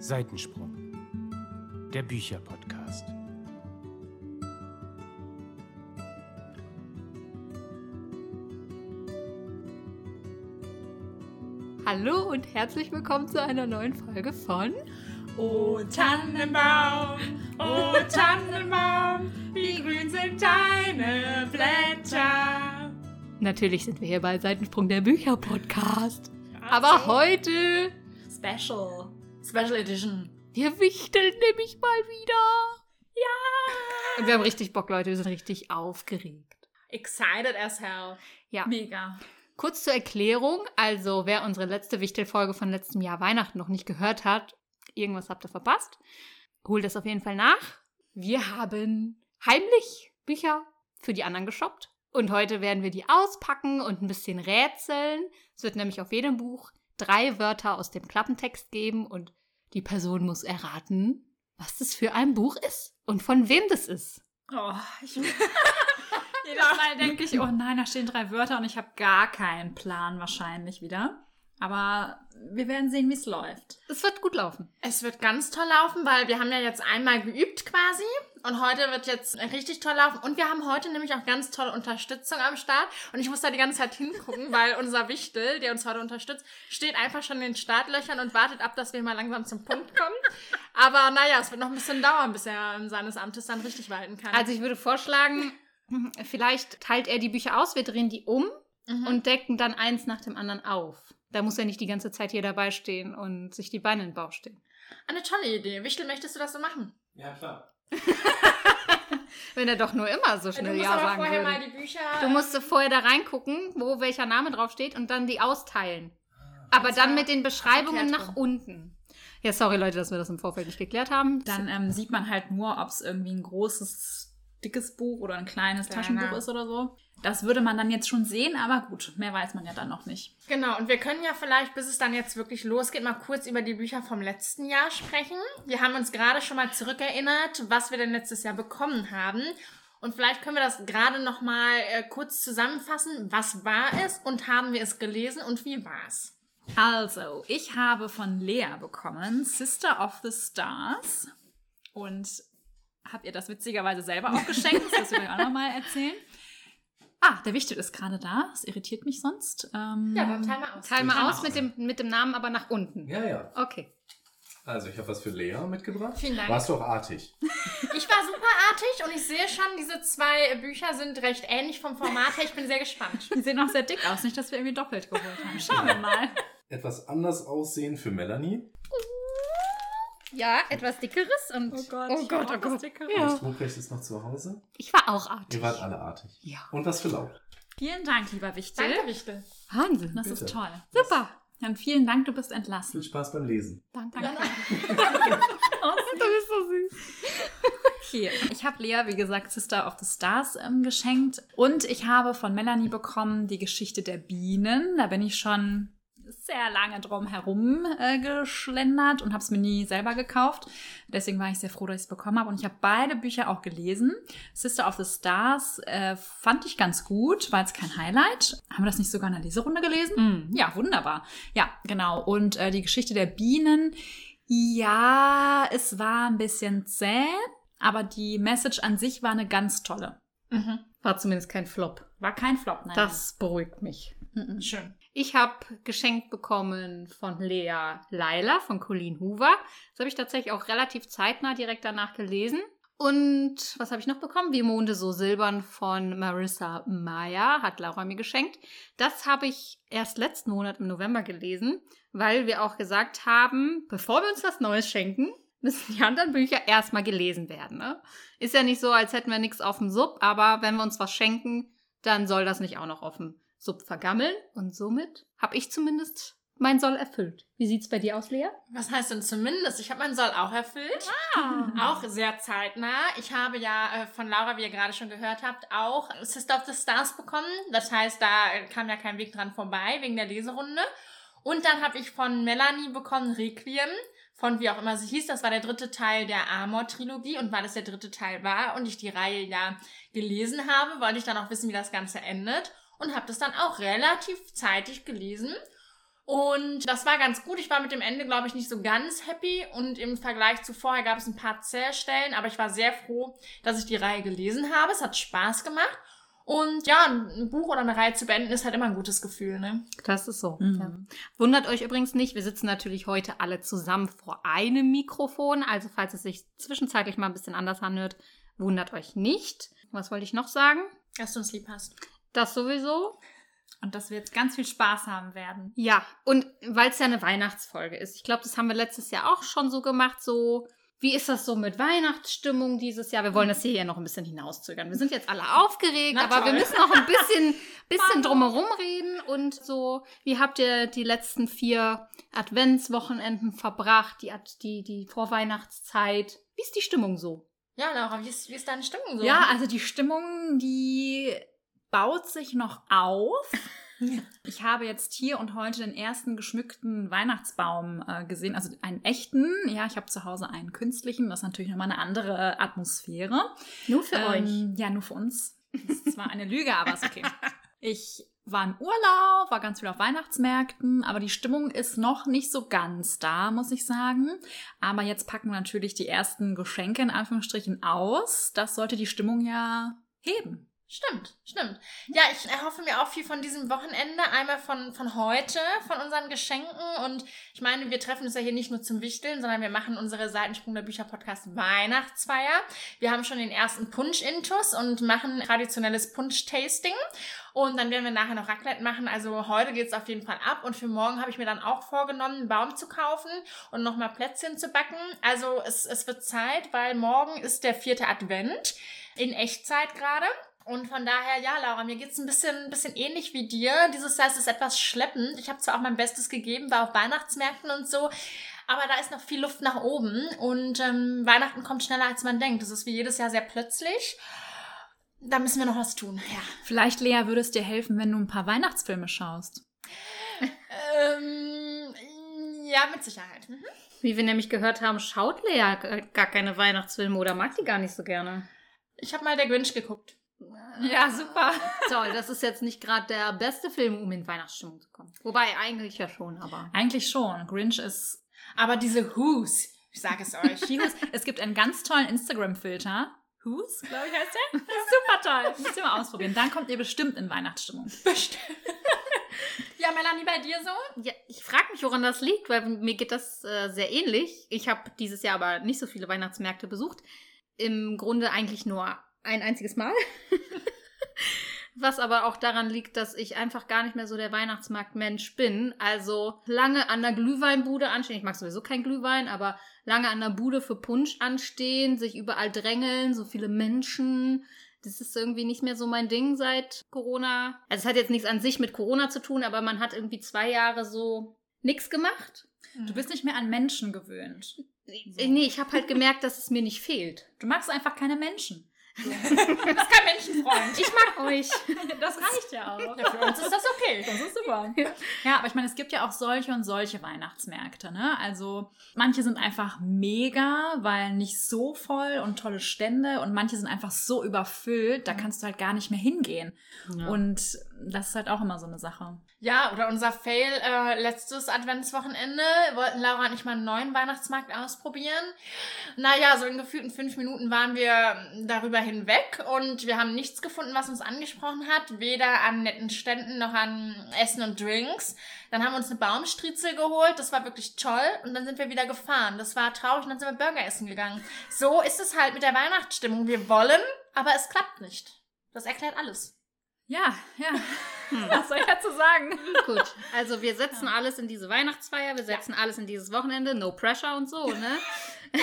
Seitensprung, der Bücherpodcast. Hallo und herzlich willkommen zu einer neuen Folge von O Tannenbaum, o Tannenbaum, wie grün sind deine Blätter. Natürlich sind wir hier bei Seitensprung der Bücherpodcast. Aber heute Special, Special Edition. wir wichteln nämlich mal wieder. Ja. Und wir haben richtig Bock, Leute. Wir sind richtig aufgeregt. Excited as hell. Ja. Mega. Kurz zur Erklärung. Also, wer unsere letzte Wichtelfolge von letztem Jahr Weihnachten noch nicht gehört hat, irgendwas habt ihr verpasst. Holt das auf jeden Fall nach. Wir haben heimlich Bücher für die anderen geshoppt. Und heute werden wir die auspacken und ein bisschen rätseln. Es wird nämlich auf jedem Buch drei Wörter aus dem Klappentext geben und die Person muss erraten, was das für ein Buch ist und von wem das ist. Oh, ich. Jedes Mal denke ich, oh nein, da stehen drei Wörter und ich habe gar keinen Plan wahrscheinlich wieder. Aber wir werden sehen, wie es läuft. Es wird gut laufen. Es wird ganz toll laufen, weil wir haben ja jetzt einmal geübt quasi und heute wird jetzt richtig toll laufen und wir haben heute nämlich auch ganz tolle Unterstützung am Start und ich muss da die ganze Zeit hingucken, weil unser Wichtel, der uns heute unterstützt, steht einfach schon in den Startlöchern und wartet ab, dass wir mal langsam zum Punkt kommen. Aber naja, es wird noch ein bisschen dauern, bis er seines Amtes dann richtig walten kann. Also ich würde vorschlagen, vielleicht teilt er die Bücher aus, wir drehen die um und decken dann eins nach dem anderen auf. Da muss er nicht die ganze Zeit hier dabei stehen und sich die Beine in den Bauch stehen. Eine tolle Idee. Wichtel, möchtest du das so machen? Ja, klar. Wenn er doch nur immer so Du schnell musst Ja sagen vorher würde. mal die Bücher... Du musst vorher da reingucken, wo welcher Name drauf steht und dann die austeilen. Aber dann mit den Beschreibungen nach unten. Ja, sorry Leute, dass wir das im Vorfeld nicht geklärt haben. Dann ähm, sieht man halt nur, ob es irgendwie ein großes, dickes Buch oder ein kleines Kleiner. Taschenbuch ist oder so. Das würde man dann jetzt schon sehen, aber gut, mehr weiß man ja dann noch nicht. Genau, und wir können ja vielleicht, bis es dann jetzt wirklich losgeht, mal kurz über die Bücher vom letzten Jahr sprechen. Wir haben uns gerade schon mal zurückerinnert, was wir denn letztes Jahr bekommen haben. Und vielleicht können wir das gerade noch mal äh, kurz zusammenfassen. Was war es und haben wir es gelesen und wie war es? Also, ich habe von Lea bekommen Sister of the Stars und habe ihr das witzigerweise selber auch geschenkt. Das du gleich auch nochmal erzählen. Ah, der Wichtel ist gerade da. Das irritiert mich sonst. Ähm, Ja, dann teilen wir aus. Teil mal aus mit dem, mit dem Namen, aber nach unten. Ja, ja. Okay. Also, ich habe was für Lea mitgebracht. Vielen Dank. Warst doch artig. Ich war super artig und ich sehe schon, diese zwei Bücher sind recht ähnlich vom Format her. Ich bin sehr gespannt. Die sehen auch sehr dick aus. Nicht, dass wir irgendwie doppelt geholt haben. Schauen wir mal. Etwas anders aussehen für Melanie. Ja, etwas dickeres und. Oh Gott, oh Gott, oh Gott. Ja. Das Ruprecht ist noch zu Hause. Ich war auch artig. Ihr wart alle artig. Ja. Und was für Laub. Vielen Dank, lieber Wichtel. Danke, Wichtel. Wahnsinn. Das Bitte. ist toll. Super. Dann vielen Dank, du bist Viel entlassen. Spaß beim Lesen. Danke. Danke. Du bist so süß. Okay, ich habe Lea, wie gesagt, Sister of the Stars ähm, geschenkt. Und ich habe von Melanie bekommen die Geschichte der Bienen. Da bin ich schon sehr lange drum herum äh, geschlendert und habe es mir nie selber gekauft. Deswegen war ich sehr froh, dass ich es bekommen habe. Und ich habe beide Bücher auch gelesen. Sister of the Stars äh, fand ich ganz gut, war jetzt kein Highlight. Haben wir das nicht sogar in der Leserunde gelesen? Mhm. Ja, wunderbar. Ja, genau. Und äh, die Geschichte der Bienen, ja, es war ein bisschen zäh, aber die Message an sich war eine ganz tolle. Mhm. War zumindest kein Flop. War kein Flop, nein. Das beruhigt mich. Mhm. Schön. Ich habe geschenkt bekommen von Lea Leila von Colleen Hoover. Das habe ich tatsächlich auch relativ zeitnah direkt danach gelesen. Und was habe ich noch bekommen? Wie Monde so silbern von Marissa Meyer hat Laura mir geschenkt. Das habe ich erst letzten Monat im November gelesen, weil wir auch gesagt haben, bevor wir uns was Neues schenken, müssen die anderen Bücher erstmal gelesen werden. Ne? Ist ja nicht so, als hätten wir nichts auf dem Sub, aber wenn wir uns was schenken, dann soll das nicht auch noch dem Sub vergammeln. Und somit habe ich zumindest mein Soll erfüllt. Wie sieht's bei dir aus, Lea? Was heißt denn zumindest? Ich habe meinen Soll auch erfüllt. Auch sehr zeitnah. Ich habe ja äh, von Laura, wie ihr gerade schon gehört habt, auch Sister of the Stars bekommen. Das heißt, da kam ja kein Weg dran vorbei wegen der Leserunde. Und dann habe ich von Melanie bekommen Requiem. Von wie auch immer sie hieß. Das war der dritte Teil der Amor-Trilogie. Und weil es der dritte Teil war und ich die Reihe ja gelesen habe, wollte ich dann auch wissen, wie das Ganze endet. Und habe das dann auch relativ zeitig gelesen. Und das war ganz gut. Ich war mit dem Ende, glaube ich, nicht so ganz happy. Und im Vergleich zu vorher gab es ein paar Zählstellen. Aber ich war sehr froh, dass ich die Reihe gelesen habe. Es hat Spaß gemacht. Und ja, ein Buch oder eine Reihe zu beenden ist halt immer ein gutes Gefühl, ne? Das ist so. Mhm. Ja. Wundert euch übrigens nicht, wir sitzen natürlich heute alle zusammen vor einem Mikrofon. Also falls es sich zwischenzeitlich mal ein bisschen anders anhört, wundert euch nicht. Was wollte ich noch sagen? Dass du uns lieb hast. Das sowieso. Und dass wir jetzt ganz viel Spaß haben werden. Ja, und weil es ja eine Weihnachtsfolge ist. Ich glaube, das haben wir letztes Jahr auch schon so gemacht, so wie ist das so mit Weihnachtsstimmung dieses Jahr? Wir wollen das hier ja noch ein bisschen hinauszögern. Wir sind jetzt alle aufgeregt, Na aber wir toll. müssen noch ein bisschen, bisschen drumherum reden. Und so, wie habt ihr die letzten vier Adventswochenenden verbracht, die, die, die Vorweihnachtszeit? Wie ist die Stimmung so? Ja, Laura, wie ist, wie ist deine Stimmung so? Ja, also die Stimmung, die baut sich noch auf. Ich habe jetzt hier und heute den ersten geschmückten Weihnachtsbaum äh, gesehen, also einen echten. Ja, ich habe zu Hause einen künstlichen. Das ist natürlich nochmal eine andere Atmosphäre. Nur für Ähm, Ja, nur für uns. Das ist zwar eine Lüge, aber ist okay. Ich war im Urlaub, war ganz viel auf Weihnachtsmärkten, aber die Stimmung ist noch nicht so ganz da, muss ich sagen. Aber jetzt packen wir natürlich die ersten Geschenke in Anführungsstrichen aus. Das sollte die Stimmung ja heben. Stimmt, stimmt. Ja, ich erhoffe mir auch viel von diesem Wochenende. Einmal von, von heute, von unseren Geschenken. Und ich meine, wir treffen uns ja hier nicht nur zum Wichteln, sondern wir machen unsere Seitensprung der Bücher Podcast Weihnachtsfeier. Wir haben schon den ersten Punsch-Intus und machen traditionelles Punsch-Tasting. Und dann werden wir nachher noch Raclette machen. Also heute geht's auf jeden Fall ab. Und für morgen habe ich mir dann auch vorgenommen, einen Baum zu kaufen und nochmal Plätzchen zu backen. Also es, es wird Zeit, weil morgen ist der vierte Advent. In Echtzeit gerade. Und von daher, ja, Laura, mir geht's ein bisschen, ein bisschen ähnlich wie dir. Dieses Jahr ist es etwas schleppend. Ich habe zwar auch mein Bestes gegeben, war auf Weihnachtsmärkten und so, aber da ist noch viel Luft nach oben. Und ähm, Weihnachten kommt schneller, als man denkt. Das ist wie jedes Jahr sehr plötzlich. Da müssen wir noch was tun, ja. Vielleicht, Lea, würde es dir helfen, wenn du ein paar Weihnachtsfilme schaust. Ähm, ja, mit Sicherheit. Mhm. Wie wir nämlich gehört haben, schaut Lea gar keine Weihnachtsfilme oder mag die gar nicht so gerne. Ich habe mal der Grinch geguckt. Ja, super. Toll, das ist jetzt nicht gerade der beste Film, um in Weihnachtsstimmung zu kommen. Wobei, eigentlich ja schon, aber. Eigentlich schon. Grinch ist Aber diese Who's, ich sage es euch. Die Who's. Es gibt einen ganz tollen Instagram-Filter. Who's, glaube ich, heißt der. Super toll. Müsst ihr mal ausprobieren. Dann kommt ihr bestimmt in Weihnachtsstimmung. ja, Melanie, bei dir so? Ja, ich frage mich, woran das liegt, weil mir geht das äh, sehr ähnlich. Ich habe dieses Jahr aber nicht so viele Weihnachtsmärkte besucht. Im Grunde eigentlich nur ein einziges Mal. Was aber auch daran liegt, dass ich einfach gar nicht mehr so der Weihnachtsmarktmensch bin. Also lange an der Glühweinbude anstehen. Ich mag sowieso kein Glühwein, aber lange an der Bude für Punsch anstehen, sich überall drängeln, so viele Menschen. Das ist irgendwie nicht mehr so mein Ding seit Corona. Also es hat jetzt nichts an sich mit Corona zu tun, aber man hat irgendwie zwei Jahre so nichts gemacht. Du bist nicht mehr an Menschen gewöhnt. Nee, ich habe halt gemerkt, dass es mir nicht fehlt. Du magst einfach keine Menschen. Du bist kein Menschenfreund. Ich mag euch. Das reicht ja auch. Ja, für uns ist das okay. Das ist super. Ja, aber ich meine, es gibt ja auch solche und solche Weihnachtsmärkte, ne? Also manche sind einfach mega, weil nicht so voll und tolle Stände und manche sind einfach so überfüllt, da kannst du halt gar nicht mehr hingehen. Und das ist halt auch immer so eine Sache. Ja, oder unser Fail äh, letztes Adventswochenende. Wollten Laura und ich mal einen neuen Weihnachtsmarkt ausprobieren. Naja, so in gefühlten fünf Minuten waren wir darüber hinweg und wir haben nichts gefunden, was uns angesprochen hat. Weder an netten Ständen noch an Essen und Drinks. Dann haben wir uns eine Baumstriezel geholt. Das war wirklich toll. Und dann sind wir wieder gefahren. Das war traurig. Und dann sind wir Burger essen gegangen. So ist es halt mit der Weihnachtsstimmung. Wir wollen, aber es klappt nicht. Das erklärt alles. Ja, ja. Was soll ich dazu sagen? Gut, also wir setzen alles in diese Weihnachtsfeier, wir setzen alles in dieses Wochenende, no pressure und so, ne?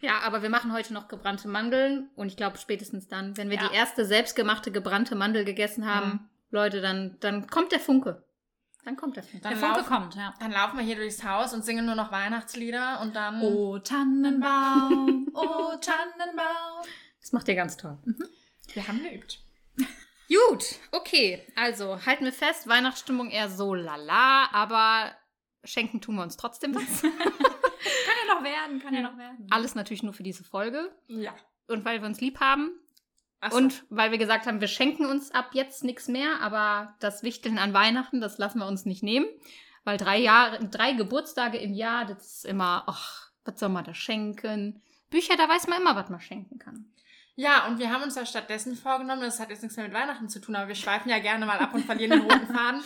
ja, aber wir machen heute noch gebrannte Mandeln und ich glaube spätestens dann, wenn wir Ja. die erste selbstgemachte gebrannte Mandel gegessen haben, Mhm. Leute, dann, dann kommt der Funke. Dann kommt der Funke. Der Dann Funke laufen- kommt, ja. Dann laufen wir hier durchs Haus und singen nur noch Weihnachtslieder und dann. Oh Tannenbaum, oh Tannenbaum. Das macht ihr ganz toll. Wir haben geübt. Gut, okay. Also halten wir fest, Weihnachtsstimmung eher so lala, aber schenken tun wir uns trotzdem was. Kann ja noch werden, kann ja noch werden. Alles natürlich nur für diese Folge. Ja. Und weil wir uns lieb haben, so. Und weil wir gesagt haben, wir schenken uns ab jetzt nichts mehr, aber das Wichteln an Weihnachten, das lassen wir uns nicht nehmen. Weil drei Jahre, drei Geburtstage im Jahr, das ist immer, ach, was soll man da schenken? Bücher, da weiß man immer, was man schenken kann. Ja, und wir haben uns ja stattdessen vorgenommen, das hat jetzt nichts mehr mit Weihnachten zu tun, aber wir schweifen ja gerne mal ab und verlieren den roten Faden.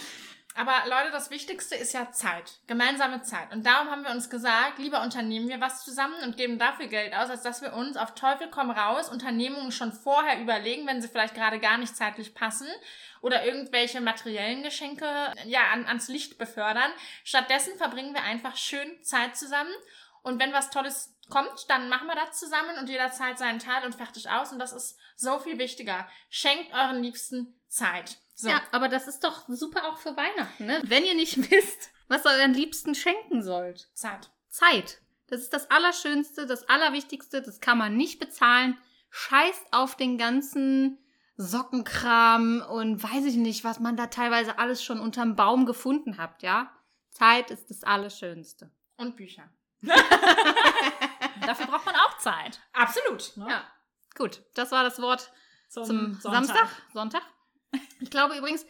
Aber Leute, das Wichtigste ist ja Zeit. Gemeinsame Zeit. Und darum haben wir uns gesagt, lieber unternehmen wir was zusammen und geben dafür Geld aus, als dass wir uns auf Teufel komm raus Unternehmungen schon vorher überlegen, wenn sie vielleicht gerade gar nicht zeitlich passen oder irgendwelche materiellen Geschenke ja an, ans Licht befördern. Stattdessen verbringen wir einfach schön Zeit zusammen und wenn was Tolles kommt, dann machen wir das zusammen und jeder zahlt seinen Teil und fertig aus. Und das ist so viel wichtiger. Schenkt euren Liebsten Zeit. So. Ja, aber das ist doch super auch für Weihnachten, ne? Wenn ihr nicht wisst, was ihr euren Liebsten schenken sollt. Zeit. Zeit. Das ist das Allerschönste, das Allerwichtigste, das kann man nicht bezahlen. Scheißt auf den ganzen Sockenkram und weiß ich nicht, was man da teilweise alles schon unterm Baum gefunden habt, ja? Zeit ist das Allerschönste. Und Bücher. Dafür braucht man auch Zeit. Absolut. Ne? Ja. Gut, das war das Wort Zum, zum Sonntag. Samstag, Sonntag. Ich glaube übrigens,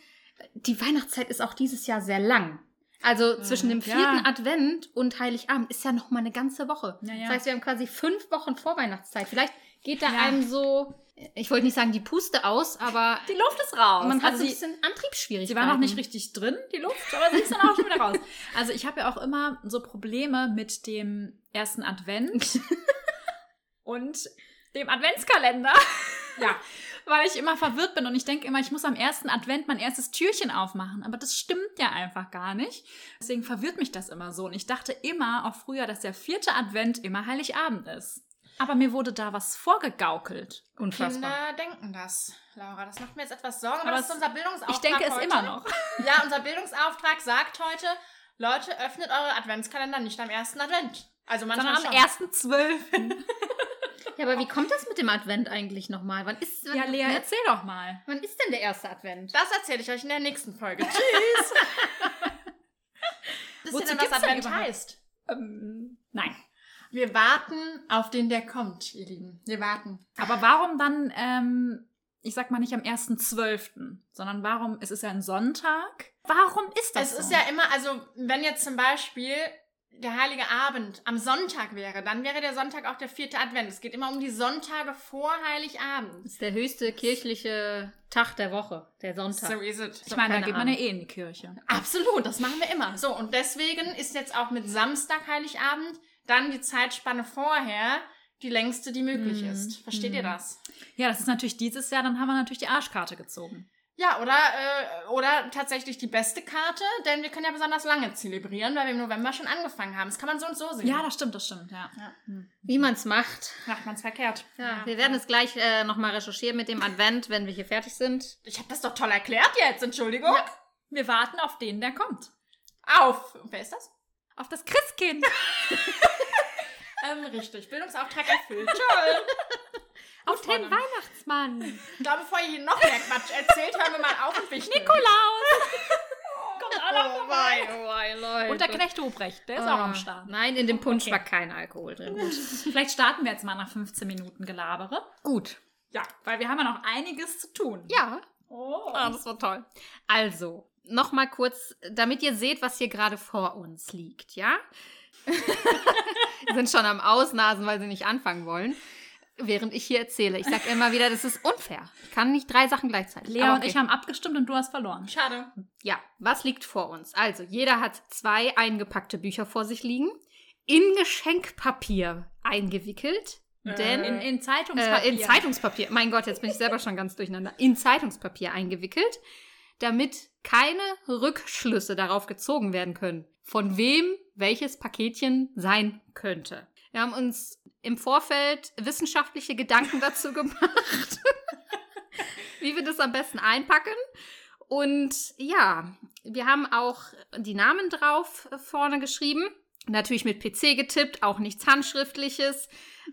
die Weihnachtszeit ist auch dieses Jahr sehr lang. Also zwischen dem ja. vierten Advent und Heiligabend ist ja noch mal eine ganze Woche. Ja, ja. Das heißt, wir haben quasi fünf Wochen Vorweihnachtszeit. Vielleicht geht da Ja. einem so, ich wollte nicht sagen die Puste aus, aber Die Luft ist raus. man hat Also so ein bisschen Antriebsschwierigkeiten. Sie war noch nicht richtig drin, die Luft, aber sie ist dann auch schon wieder raus. Also ich habe ja auch immer so Probleme mit dem ersten Advent und dem Adventskalender, Ja. weil ich immer verwirrt bin und ich denke immer, ich muss am ersten Advent mein erstes Türchen aufmachen. Aber das stimmt ja einfach gar nicht. Deswegen verwirrt mich das immer so. Und ich dachte immer, auch früher, dass der vierte Advent immer Heiligabend ist. Aber mir wurde da was vorgegaukelt. Unfassbar. Kinder denken das, Laura. Das macht mir jetzt etwas Sorgen, aber, Aber das ist unser Bildungsauftrag Ich denke es immer noch. Ja, unser Bildungsauftrag sagt heute, Leute, öffnet eure Adventskalender nicht am ersten Advent. Also manchmal Sondern am schon. ersten Zwölften. Ja, aber wie kommt das mit dem Advent eigentlich nochmal? Wann ist, wann, Ja, Lea, ne? erzähl doch mal. wann ist denn der erste Advent? Das erzähle ich euch in der nächsten Folge. Tschüss. Wisst ihr Wozu denn, was denn Advent heißt? Ähm, nein. Wir warten auf den, der kommt, ihr Lieben. Wir warten. Aber warum dann, ähm, ich sag mal nicht am 1.12., sondern warum, es ist ja ein Sonntag. Warum ist das Es so? ist ja immer, also wenn jetzt zum Beispiel der Heilige Abend am Sonntag wäre, dann wäre der Sonntag auch der vierte Advent. Es geht immer um die Sonntage vor Heiligabend. Das ist der höchste kirchliche Tag der Woche, der Sonntag. So is it. ich meine, da geht man ja Ahnung. eh in die Kirche. Absolut, das machen wir immer. So, und deswegen ist jetzt auch mit Samstag Heiligabend dann die Zeitspanne vorher die längste, die möglich Mhm. ist. Versteht ihr Mhm. das? Ja, das ist natürlich dieses Jahr, dann haben wir natürlich die Arschkarte gezogen. Ja, oder, äh, oder tatsächlich die beste Karte, denn wir können ja besonders lange zelebrieren, weil wir im November schon angefangen haben. Das kann man so und so sehen. Ja, das stimmt, das stimmt, ja. Ja. Hm. Wie man es macht. macht man's verkehrt. Ja, wir werden es gleich äh, nochmal recherchieren mit dem Advent, wenn wir hier fertig sind. Ich habe das doch toll erklärt jetzt, Entschuldigung. Ja. Wir warten auf den, der kommt. Auf. Und wer ist das? Auf das Christkind. Ähm, richtig. Bildungsauftrag erfüllt. Toll. Auf den Weihnachtsmann. Ich glaube, bevor ihr hier noch mehr Quatsch erzählt, hören wir mal auf und wichtig. Nikolaus. Kommt auch noch Oh wei, oh wei, Leute. Und der Knecht Ruprecht, der ist auch am Start. Nein, in dem Punsch Okay. war kein Alkohol drin. Gut. Vielleicht starten wir jetzt mal nach 15 Minuten Gelabere. Gut. Ja, weil wir haben ja noch einiges zu tun. Ja. Oh. Ah, das war toll. Also, nochmal kurz, damit ihr seht, was hier gerade vor uns liegt, ja? Sind schon am Ausnasen, weil sie nicht anfangen wollen, während ich hier erzähle. Ich sage immer wieder, das ist unfair. Ich kann nicht drei Sachen gleichzeitig. Lea Aber und okay. ich haben abgestimmt und du hast verloren. Schade. Ja, was liegt vor uns? Also, jeder hat zwei eingepackte Bücher vor sich liegen, in Geschenkpapier eingewickelt, denn In, in Zeitungspapier. äh, in Zeitungspapier. Mein Gott, jetzt bin ich selber schon ganz durcheinander. In Zeitungspapier eingewickelt, damit keine Rückschlüsse darauf gezogen werden können, von wem welches Paketchen sein könnte. Wir haben uns im Vorfeld wissenschaftliche Gedanken dazu gemacht, wie wir das am besten einpacken. Und ja, wir haben auch die Namen drauf vorne geschrieben. Natürlich mit PC getippt, auch nichts Handschriftliches.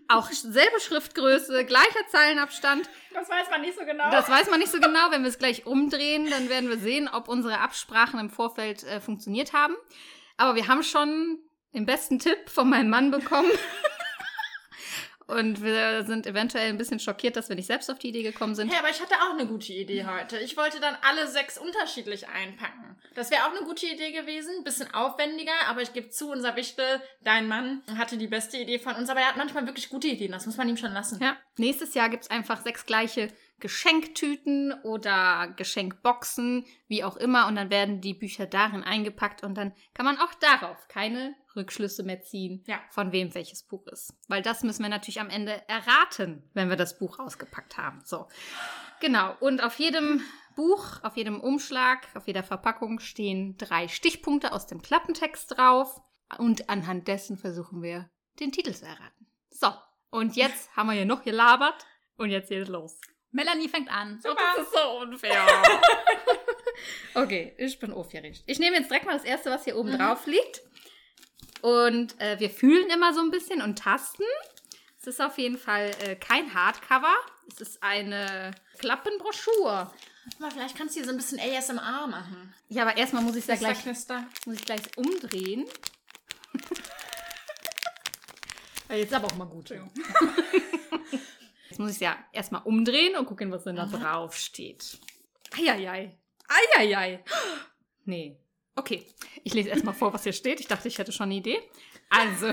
Auch selbe Schriftgröße, gleicher Zeilenabstand. Das weiß man nicht so genau. Das weiß man nicht so genau. Wenn wir es gleich umdrehen, dann werden wir sehen, ob unsere Absprachen im Vorfeld äh, funktioniert haben. Aber wir haben schon den besten Tipp von meinem Mann bekommen. Und wir sind eventuell ein bisschen schockiert, dass wir nicht selbst auf die Idee gekommen sind. Hey, aber ich hatte auch eine gute Idee heute. Ich wollte dann alle sechs unterschiedlich einpacken. Das wäre auch eine gute Idee gewesen. Bisschen aufwendiger, aber ich gebe zu, unser Wichtel, dein Mann, hatte die beste Idee von uns. Aber er hat manchmal wirklich gute Ideen. Das muss man ihm schon lassen. Ja. Nächstes Jahr gibt es einfach sechs gleiche Geschenktüten oder Geschenkboxen, wie auch immer. Und dann werden die Bücher darin eingepackt und dann kann man auch darauf keine Rückschlüsse mehr ziehen, Ja. von wem welches Buch ist. Weil das müssen wir natürlich am Ende erraten, wenn wir das Buch ausgepackt haben. So. Genau. Und auf jedem Buch, auf jedem Umschlag, auf jeder Verpackung stehen drei Stichpunkte aus dem Klappentext drauf. Und anhand dessen versuchen wir, den Titel zu erraten. So. Und jetzt haben wir hier noch gelabert. Und jetzt geht es los. Melanie fängt an. Oh, das ist so unfair. okay, ich bin aufgeregt. Ich nehme jetzt direkt mal das erste, was hier oben drauf liegt. Und äh, wir fühlen immer so ein bisschen und tasten. Es ist auf jeden Fall äh, kein Hardcover. Es ist eine Klappenbroschur. Aber vielleicht kannst du hier so ein bisschen ASMR machen. Ja, aber erstmal muss ich es ja gleich, knister. muss ich gleich umdrehen. Ja, Jetzt aber auch mal gut. Jetzt muss ich es ja erstmal umdrehen und gucken, was denn da drauf steht. Eieiei. Eieiei. Nee. Okay. Ich lese erstmal vor, was hier steht. Ich dachte, ich hätte schon eine Idee. Also,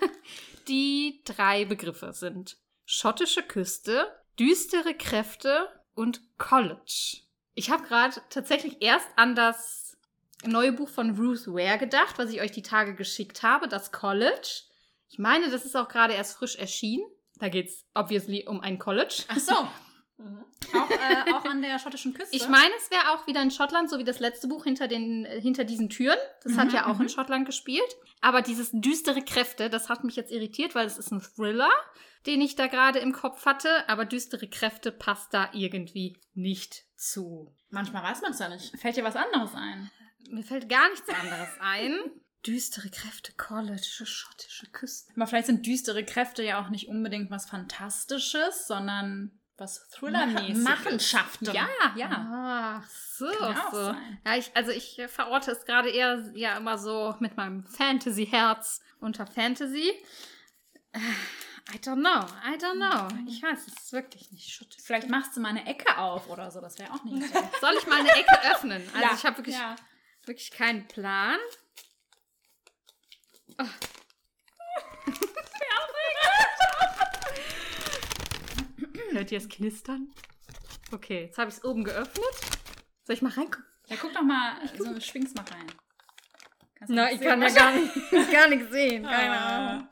die drei Begriffe sind schottische Küste, düstere Kräfte und College. Ich habe gerade tatsächlich erst an das neue Buch von Ruth Ware gedacht, was ich euch die Tage geschickt habe, das College. Ich meine, das ist auch gerade erst frisch erschienen. Da geht es obviously um ein College. Ach so. Auch, äh, auch an der schottischen Küste. Ich meine, es wäre auch wieder in Schottland, so wie das letzte Buch hinter, den, äh, hinter diesen Türen. Das hat ja auch in Schottland gespielt. Aber dieses düstere Kräfte, das hat mich jetzt irritiert, weil es ist ein Thriller, den ich da gerade im Kopf hatte. Aber düstere Kräfte passt da irgendwie nicht zu. Manchmal weiß man es ja nicht. Fällt dir was anderes ein? Mir fällt gar nichts anderes ein. Düstere Kräfte, College, schottische Küste. Aber vielleicht sind düstere Kräfte ja auch nicht unbedingt was Fantastisches, sondern was Thriller-mäßiges. Machenschaften. Ja, ja. Ach so, so. Ja, ich, also ich verorte es gerade eher ja immer so mit meinem Fantasy-Herz unter Fantasy. I don't know, I don't know. Ich weiß es ist wirklich nicht schottisch. Vielleicht machst du mal eine Ecke auf oder so, das wäre auch nicht so. Soll ich mal eine Ecke öffnen? Also Ja, ich habe wirklich, ja. wirklich keinen Plan. Oh. Hört ihr es knistern? Okay, jetzt habe ich es oben geöffnet. Soll ich mal reingucken? Ja, guck doch mal, so schwing's mal rein. Kannst Na, ich sehen? kann ja gar, nicht, gar nichts sehen. Keine Ah. Ahnung.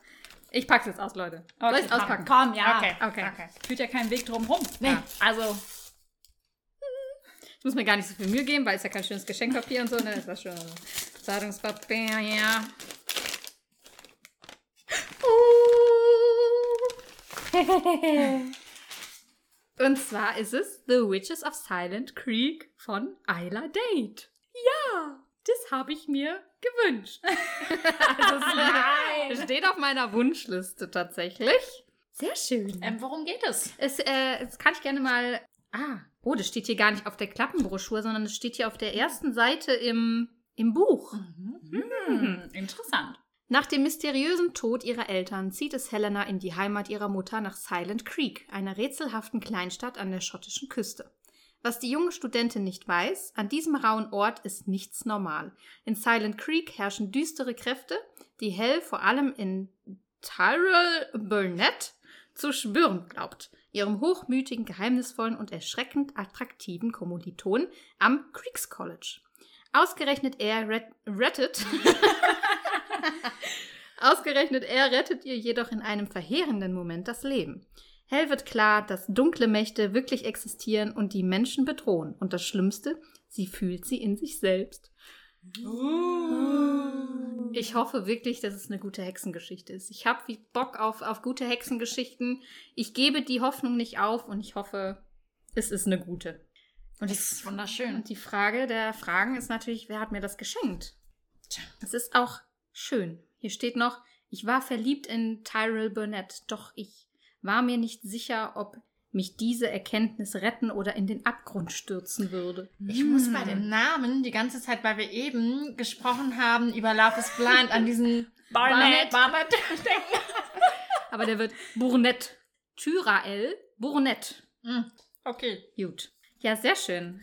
Ich pack's jetzt aus, Leute. Soll Okay, ich's auspacken? Komm, ja. Okay. Okay. Okay. Führt ja keinen Weg drum rum. Nee. Ja. Also, Ich muss mir gar nicht so viel Mühe geben, weil es ja kein schönes Geschenkpapier und so, ne? Ist das schon Zeitungspapier, ja. und zwar ist es The Witches of Silent Creek von Isla Date. Ja, das habe ich mir gewünscht. also steht auf meiner Wunschliste tatsächlich. Sehr schön. Ähm, worum geht es? Es, äh, das kann ich gerne mal. Ah, oh, das steht hier gar nicht auf der Klappenbroschur, sondern es steht hier auf der ersten Seite im, im Buch. hm, interessant. Nach dem mysteriösen Tod ihrer Eltern zieht es Helena in die Heimat ihrer Mutter nach Silent Creek, einer rätselhaften Kleinstadt an der schottischen Küste. Was die junge Studentin nicht weiß, an diesem rauen Ort ist nichts normal. In Silent Creek herrschen düstere Kräfte, die Hell vor allem in Tyrell Burnett zu spüren glaubt, ihrem hochmütigen, geheimnisvollen und erschreckend attraktiven Kommiliton am Creeks College. Ausgerechnet er ret rettet. Ausgerechnet er rettet ihr jedoch in einem verheerenden Moment das Leben. Hell wird klar, dass dunkle Mächte wirklich existieren und die Menschen bedrohen. Und das Schlimmste, sie fühlt sie in sich selbst. Ich hoffe wirklich, dass es eine gute Hexengeschichte ist. Ich habe wie Bock auf, auf gute Hexengeschichten. Ich gebe die Hoffnung nicht auf und ich hoffe, es ist eine gute. Und Das ist wunderschön. und die Frage der Fragen ist natürlich, wer hat mir das geschenkt? Tja, es ist auch schön. Hier steht noch, ich war verliebt in Tyrell Burnett, doch ich war mir nicht sicher, ob mich diese Erkenntnis retten oder in den Abgrund stürzen würde. Ich muss bei dem Namen die ganze Zeit, weil wir eben gesprochen haben über Love is Blind, an diesen Barnett. Barnett denken. Aber der wird Burnett. Tyrael Burnett. Hm, Okay. Gut. Ja, sehr schön.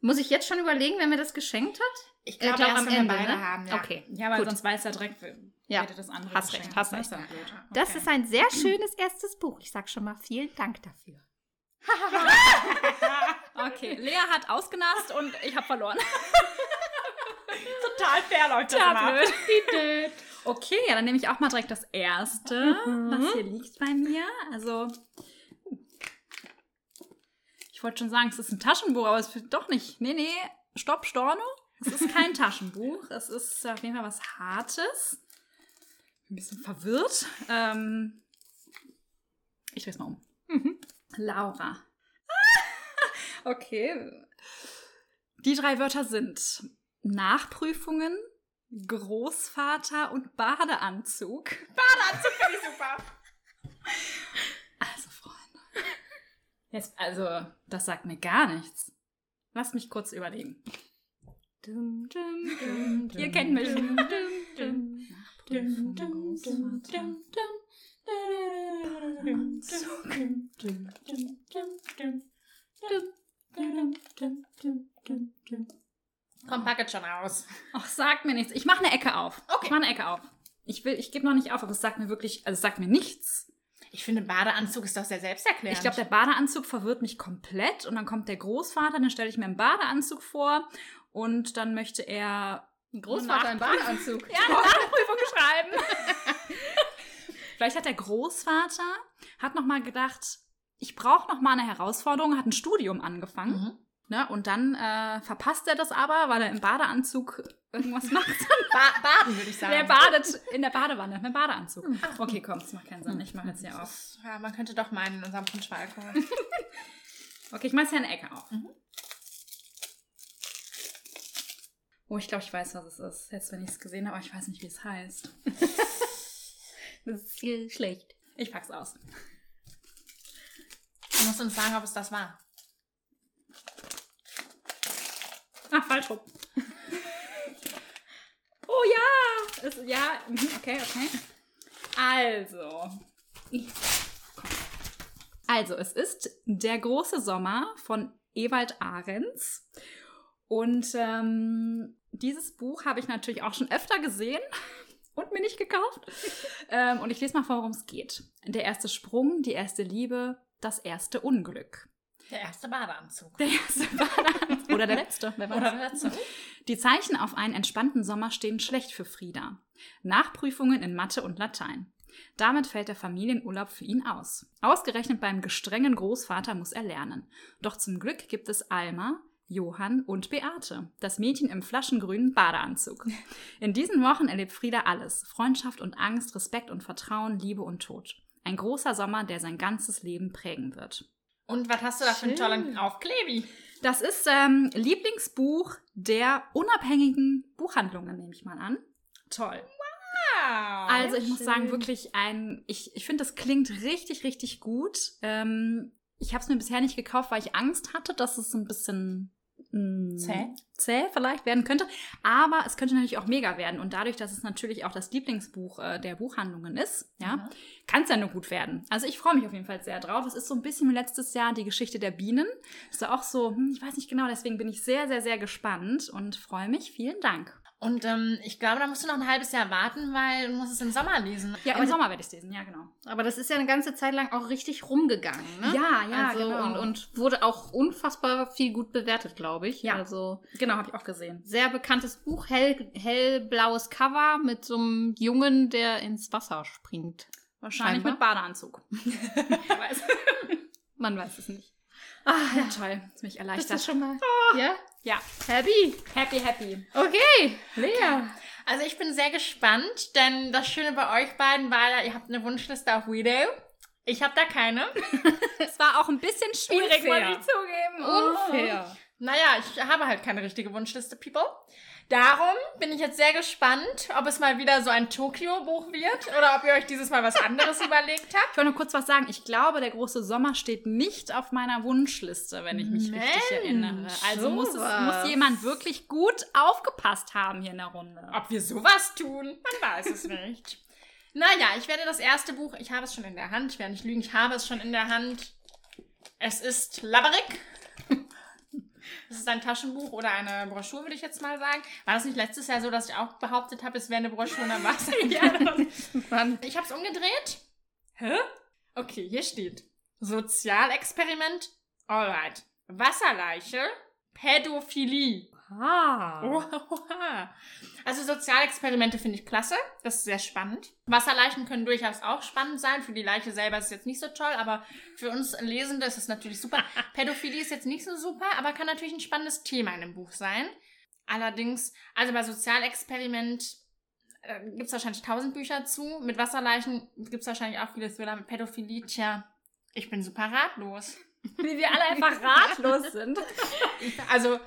Muss ich jetzt schon überlegen, wer mir das geschenkt hat? Ich Äh, glaube, glaub, erst, am wenn wir Ende, beide ne? haben, ja. Okay. Ja, weil Gut. sonst weiß er direkt, wer Ja, dir das andere hast recht, hast recht. Das ist blöd. Das Okay. ist ein sehr schönes erstes Buch. Ich sag schon mal vielen Dank dafür. Okay, Lea hat ausgenast und ich habe verloren. Total fair, Leute. Ja, blöd. Okay, ja, dann nehme ich auch mal direkt das erste, was hier liegt bei mir. Also, ich wollte schon sagen, es ist ein Taschenbuch, aber es wird doch nicht. Nee, nee, stopp, Storno. Es ist kein Taschenbuch. Es ist auf jeden Fall was Hartes. Ein bisschen verwirrt. Ähm, ich dreh's mal um. Laura. okay. Die drei Wörter sind Nachprüfungen, Großvater und Badeanzug. Finde ich super. Also, Freunde. Jetzt, also, das sagt mir gar nichts. Lasst mich kurz überlegen. Dum, dum, dum, Ihr dum, kennt mich. dum, dum, dum. Nachprüfungen, Großvater. Komm, pack es schon aus. Ach, sagt mir nichts. Ich mache eine Ecke auf. Okay. Ich mache eine Ecke auf. Ich will, ich gebe noch nicht auf, aber es sagt mir wirklich, also es sagt mir nichts. Ich finde, Badeanzug ist doch sehr selbsterklärend. Ich glaube, der Badeanzug verwirrt mich komplett und dann kommt der Großvater, dann stelle ich mir einen Badeanzug vor und dann möchte er Großvater im Badeanzug. ja, eine Nachprüfung schreiben. Vielleicht hat der Großvater hat noch mal gedacht, ich brauche noch mal eine Herausforderung, hat ein Studium angefangen. Mhm. Ne, und dann äh, verpasst er das aber, weil er im Badeanzug irgendwas macht. Ba Baden, würde ich sagen. Der badet in der Badewanne mit Badeanzug. Okay, komm, das macht keinen Sinn. Ich mache jetzt hier auf. Ja, man könnte doch meinen, in unserem Punschalkohol. Okay, ich mache jetzt hier eine Ecke auf. Mhm. Oh, ich glaube, ich weiß, was es ist. Jetzt, wenn ich es gesehen habe, aber ich weiß nicht, wie es heißt. Das ist viel schlecht. Ich pack's aus. Du musst uns sagen, ob es das war. Ah, falsch rum. oh ja! Es, ja, mhm, okay, okay. Also. Also, es ist Der große Sommer von Ewald Ahrens. Und ähm, dieses Buch habe ich natürlich auch schon öfter gesehen und mir nicht gekauft. ähm, und ich lese mal vor, worum es geht. Der erste Sprung, die erste Liebe, das erste Unglück. Der erste Badeanzug. Der erste Badeanzug. Oder der letzte, wer weiß. Oder der letzte. Die Zeichen auf einen entspannten Sommer stehen schlecht für Frieda. Nachprüfungen in Mathe und Latein. Damit fällt der Familienurlaub für ihn aus. Ausgerechnet beim gestrengen Großvater muss er lernen. Doch zum Glück gibt es Alma, Johann und Beate, das Mädchen im flaschengrünen Badeanzug. In diesen Wochen erlebt Frieda alles. Freundschaft und Angst, Respekt und Vertrauen, Liebe und Tod. Ein großer Sommer, der sein ganzes Leben prägen wird. Und was hast du da für einen tollen Aufklebi? Das ist ähm, Lieblingsbuch der unabhängigen Buchhandlungen, nehme ich mal an. Toll. Wow. Also ich muss schön. sagen, wirklich ein, ich, ich finde, das klingt richtig, richtig gut. Ähm, ich habe es mir bisher nicht gekauft, weil ich Angst hatte, dass es ein bisschen mh, Zäh? zäh vielleicht werden könnte. Aber es könnte natürlich auch mega werden. Und dadurch, dass es natürlich auch das Lieblingsbuch äh, der Buchhandlungen ist, ja, Mhm. kann es ja nur gut werden. Also ich freue mich auf jeden Fall sehr drauf. Es ist so ein bisschen wie letztes Jahr die Geschichte der Bienen. Ist ja auch so, hm, ich weiß nicht genau, deswegen bin ich sehr, sehr, sehr gespannt und freue mich. Vielen Dank. Und ähm, ich glaube, da musst du noch ein halbes Jahr warten, weil du musst es im Sommer lesen. Ja, Aber im das- Sommer werde ich es lesen, ja, genau. Aber das ist ja eine ganze Zeit lang auch richtig rumgegangen, ne? Ja, ja, also, genau. Und, und wurde auch unfassbar viel gut bewertet, glaube ich. Ja. Also Genau, habe ich auch gesehen. sehr bekanntes Buch, hell, hellblaues Cover mit so einem Jungen, der ins Wasser springt. Wahrscheinlich Scheinbar. mit Badeanzug. Weiß. Man weiß es nicht. Ah, ja, toll. Jetzt bin ich erleichtert. schon mal. Ja? Ja, Happy. happy, happy. Okay, Lea. Also ich bin sehr gespannt, denn das Schöne bei euch beiden war ja, ihr habt eine Wunschliste auf Widow. Ich habe da keine. Es war auch ein bisschen schwierig, muss ich zugeben. Unfair. Naja, ich habe halt keine richtige Wunschliste, People. Darum bin ich jetzt sehr gespannt, ob es mal wieder so ein Tokio-Buch wird oder ob ihr euch dieses Mal was anderes überlegt habt. Ich wollte nur kurz was sagen. Ich glaube, der große Sommer steht nicht auf meiner Wunschliste, wenn ich mich richtig Mensch, erinnere. Also muss, es, muss jemand wirklich gut aufgepasst haben hier in der Runde. Ob wir sowas tun, man weiß es nicht. Naja, ich werde das erste Buch, ich habe es schon in der Hand, ich werde nicht lügen, ich habe es schon in der Hand. Es ist Laberik. Das ist ein Taschenbuch oder eine Broschüre, würde ich jetzt mal sagen. War das nicht letztes Jahr so, dass ich auch behauptet habe, es wäre eine Broschüre und dann war es. Mann. Ich habe es umgedreht. Hä? Okay, hier steht Sozialexperiment. Alright. Wasserleiche. Pädophilie. Ah. Oha. Also Sozialexperimente finde ich klasse. Das ist sehr spannend. Wasserleichen können durchaus auch spannend sein. Für die Leiche selber ist es jetzt nicht so toll, aber für uns Lesende ist es natürlich super. Pädophilie ist jetzt nicht so super, aber kann natürlich ein spannendes Thema in dem Buch sein. Allerdings, also bei Sozialexperiment äh, gibt es wahrscheinlich tausend Bücher zu. Mit Wasserleichen gibt es wahrscheinlich auch viele Thriller mit Pädophilie. Tja, ich bin super ratlos. Wie wir alle einfach ratlos sind. Also,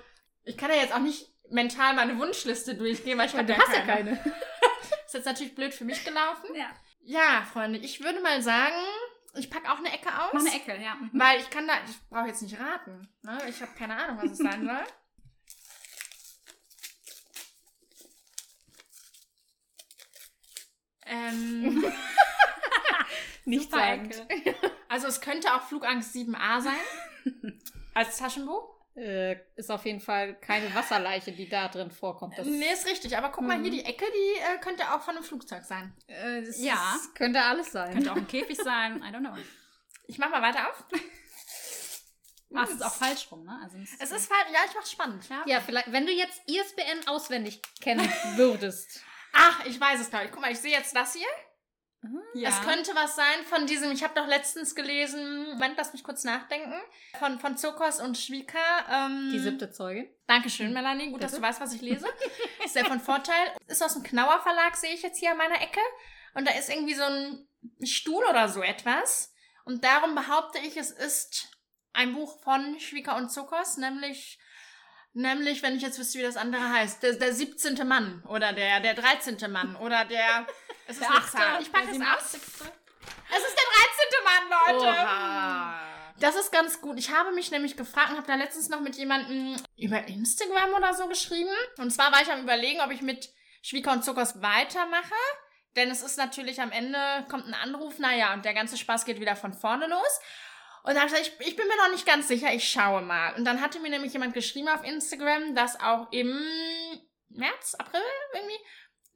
ich kann ja jetzt auch nicht mental meine Wunschliste durchgehen, weil ich habe Du ja hast ja keine. keine. Ist jetzt natürlich blöd für mich gelaufen. Ja. Ja, Freunde, ich würde mal sagen, ich packe auch eine Ecke aus. Mach eine Ecke, ja. Mhm. Weil ich kann da, ich brauche jetzt nicht raten. Ne? Ich habe keine Ahnung, was es sein soll. ähm, Nicht sagen. Also es könnte auch Flugangst 7a sein. Als Taschenbuch. Äh, ist auf jeden Fall keine Wasserleiche, die da drin vorkommt. Das, nee, ist richtig. Aber guck mal hier, die Ecke, die äh, könnte auch von einem Flugzeug sein. äh, das Ja. ist- könnte alles sein. Könnte auch ein Käfig sein. I don't know. Ich mach mal weiter auf. Ah, es ist auch falsch rum, ne? Also Es ist falsch. Ja, ich mach's spannend. Ja. Ja, vielleicht, wenn du jetzt ISBN auswendig kennen würdest. Ach, ich weiß es, glaube ich. Guck mal, ich sehe jetzt das hier. Ja. Es könnte was sein von diesem, ich habe doch letztens gelesen, Moment, lass mich kurz nachdenken, von, von Zokos und Schwika. Ähm, Die siebte Zeugin. Dankeschön, Melanie. Gut, dass du weißt, was ich lese. Ist sehr von Vorteil. Ist aus dem Knauer Verlag, sehe ich jetzt hier an meiner Ecke. Und da ist irgendwie so ein Stuhl oder so etwas. Und darum behaupte ich, es ist ein Buch von Schwika und Zokos, nämlich, nämlich, wenn ich jetzt wüsste, wie das andere heißt, der, der 17. Mann oder der, der 13. Mann oder der, es ist Der eine achte, Zahl. Ich packe es. 87.. Es ist der 13. Mann, Leute. Oha. Das ist ganz gut. Ich habe mich nämlich gefragt und habe da letztens noch mit jemandem über Instagram oder so geschrieben. Und zwar war ich am überlegen, ob ich mit Schwieker und Zuckers weitermache. Denn es ist natürlich am Ende, kommt ein Anruf, naja, und der ganze Spaß geht wieder von vorne los. Und da habe ich gesagt, ich, ich bin mir noch nicht ganz sicher, ich schaue mal. Und dann hatte mir nämlich jemand geschrieben auf Instagram, dass auch im März, April irgendwie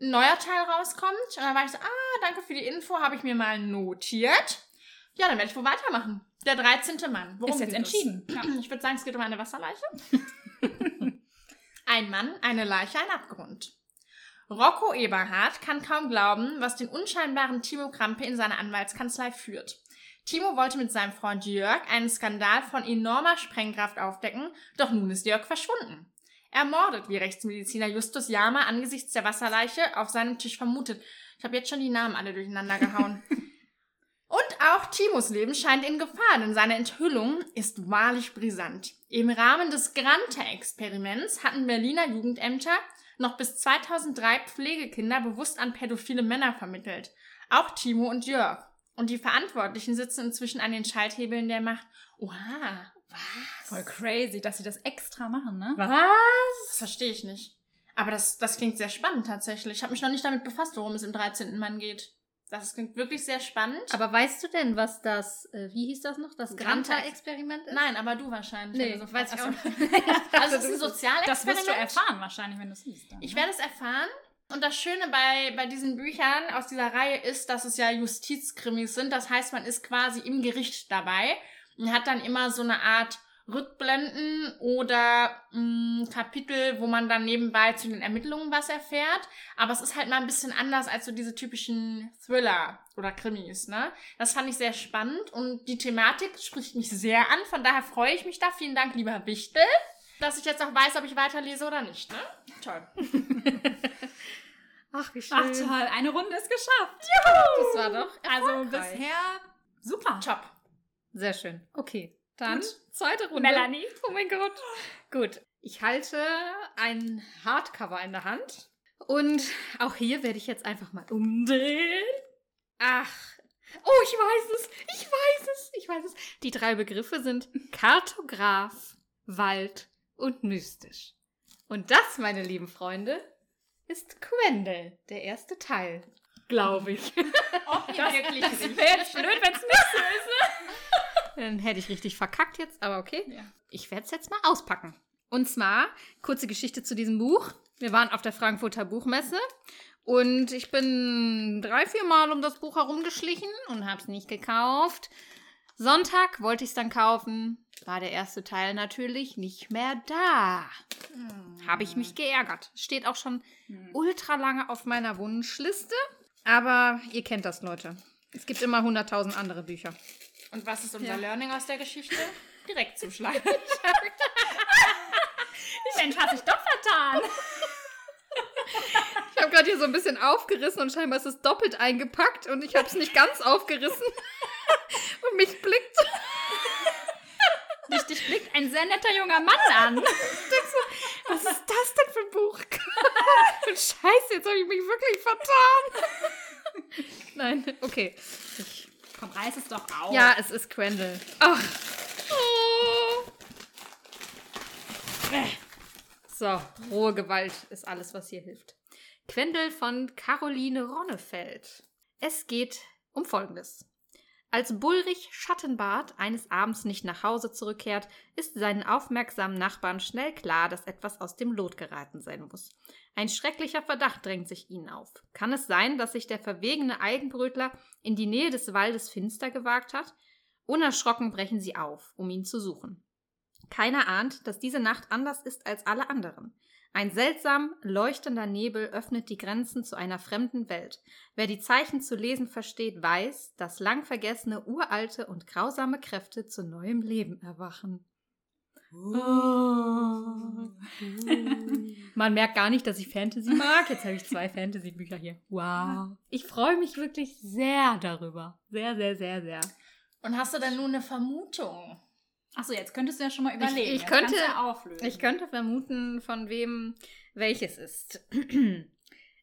ein neuer Teil rauskommt. Und dann war ich so, ah, danke für die Info, habe ich mir mal notiert. Ja, dann werde ich wohl weitermachen. Der 13. Mann. Worum Ist jetzt entschieden. Es? Ich würde sagen, es geht um eine Wasserleiche. ein Mann, eine Leiche, ein Abgrund. Rocco Eberhard kann kaum glauben, was den unscheinbaren Timo Krampe in seiner Anwaltskanzlei führt. Timo wollte mit seinem Freund Jörg einen Skandal von enormer Sprengkraft aufdecken, doch nun ist Jörg verschwunden. Ermordet, wie Rechtsmediziner Justus Jama angesichts der Wasserleiche auf seinem Tisch vermutet. Ich habe jetzt schon die Namen alle durcheinander gehauen. Und auch Timos Leben scheint in Gefahr, denn seine Enthüllung ist wahrlich brisant. Im Rahmen des Granta-Experiments hatten Berliner Jugendämter noch bis 2003 Pflegekinder bewusst an pädophile Männer vermittelt. Auch Timo und Jörg. Und die Verantwortlichen sitzen inzwischen an den Schalthebeln der Macht. Oha, Voll crazy, dass sie das extra machen, ne? das verstehe ich nicht. Aber das, das klingt sehr spannend tatsächlich. Ich habe mich noch nicht damit befasst, worum es im 13. Mann geht. Das klingt wirklich sehr spannend. Aber weißt du denn, was das, äh, wie hieß das noch, das Granta- Granta-Experiment ist? Nein, aber du wahrscheinlich. Nee, so- weiß ich auch nicht. Also es ist ein Sozialexperiment. Das wirst du erfahren wahrscheinlich, wenn du es siehst. Dann, Ich ne? werde es erfahren. Und das Schöne bei, bei diesen Büchern aus dieser Reihe ist, dass es ja Justizkrimis sind. Das heißt, man ist quasi im Gericht dabei und hat dann immer so eine Art Rückblenden oder mh, Kapitel, wo man dann nebenbei zu den Ermittlungen was erfährt. Aber es ist halt mal ein bisschen anders als so diese typischen Thriller oder Krimis, ne? Das fand ich sehr spannend und die Thematik spricht mich sehr an. Von daher freue ich mich da. Vielen Dank, lieber Wichtel, dass ich jetzt auch weiß, ob ich weiterlese oder nicht, ne? Toll. Ach, wie schön. Ach toll, eine Runde ist geschafft. das war doch Also erfolgreich. bisher super. Top. Sehr schön. Okay, dann Gut. zweite Runde. Melanie. Oh mein Gott. Gut. Ich halte ein Hardcover in der Hand. Und auch hier werde ich jetzt einfach mal umdrehen. Ach. Oh, ich weiß es. Ich weiß es. Ich weiß es. Die drei Begriffe sind Kartograf, Wald und mystisch. Und das, meine lieben Freunde, ist Quendel, der erste Teil. Glaube ich. Ob ihr wirklich Das wäre jetzt blöd, wenn es nicht so ist. Dann hätte ich richtig verkackt jetzt, aber okay. Ja. Ich werde es jetzt mal auspacken. Und zwar, kurze Geschichte zu diesem Buch. Wir waren auf der Frankfurter Buchmesse und ich bin drei, vier Mal um das Buch herumgeschlichen und habe es nicht gekauft. Sonntag wollte ich es dann kaufen, war der erste Teil natürlich nicht mehr da. Habe ich mich geärgert. Steht auch schon ultra lange auf meiner Wunschliste. Aber ihr kennt das, Leute. Es gibt immer 100.000 andere Bücher. Und was ist unser Ja. Learning aus der Geschichte? Direkt zuschlagen. Mensch, hat sich doch vertan. Ich habe gerade hier so ein bisschen aufgerissen und scheinbar ist es doppelt eingepackt und ich habe es nicht ganz aufgerissen. Und mich blickt. Dich, dich blickt ein sehr netter junger Mann an. Was ist das denn für ein Buch? Und Scheiße, jetzt habe ich mich wirklich vertan. Nein, okay. Ich, Komm, reiß es doch auf. ja, es ist Quendel. Ach. Oh. So, rohe Gewalt ist alles, was hier hilft. Quendel von Caroline Ronnefeld. Es geht um Folgendes. Als Bullrich Schattenbart eines Abends nicht nach Hause zurückkehrt, ist seinen aufmerksamen Nachbarn schnell klar, dass etwas aus dem Lot geraten sein muss. Ein schrecklicher Verdacht drängt sich ihnen auf. Kann es sein, dass sich der verwegene Eigenbrötler in die Nähe des Waldes Finster gewagt hat? Unerschrocken brechen sie auf, um ihn zu suchen. Keiner ahnt, dass diese Nacht anders ist als alle anderen. Ein seltsam leuchtender Nebel öffnet die Grenzen zu einer fremden Welt. Wer die Zeichen zu lesen versteht, weiß, dass lang vergessene, uralte und grausame Kräfte zu neuem Leben erwachen. Man merkt gar nicht, dass ich Fantasy mag. Jetzt habe ich zwei Fantasy-Bücher hier. Wow. Ich freue mich wirklich sehr darüber. Sehr, sehr, sehr, sehr. Und hast du denn nun eine Vermutung? Achso, jetzt könntest du ja schon mal überlegen. ich Jetzt könnte- ja auflösen. Ich könnte vermuten, von wem welches ist.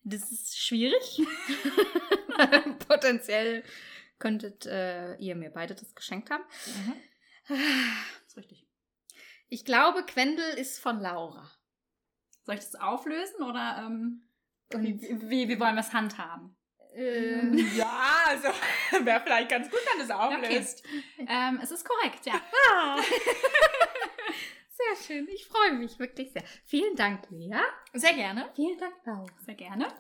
Das ist schwierig. Potenziell könntet äh, ihr mir beide das geschenkt haben. Das ist richtig. Ich glaube, Quendel ist von Laura. Soll ich das auflösen oder ähm, wie, wie, wie wollen wir es handhaben? Äh, Ja, also wäre vielleicht ganz gut, wenn du es auflöst. Ähm, es ist korrekt, ja. sehr schön. Ich freue mich wirklich sehr. Vielen Dank, Lea. Sehr gerne. Vielen Dank, Laura. Sehr gerne.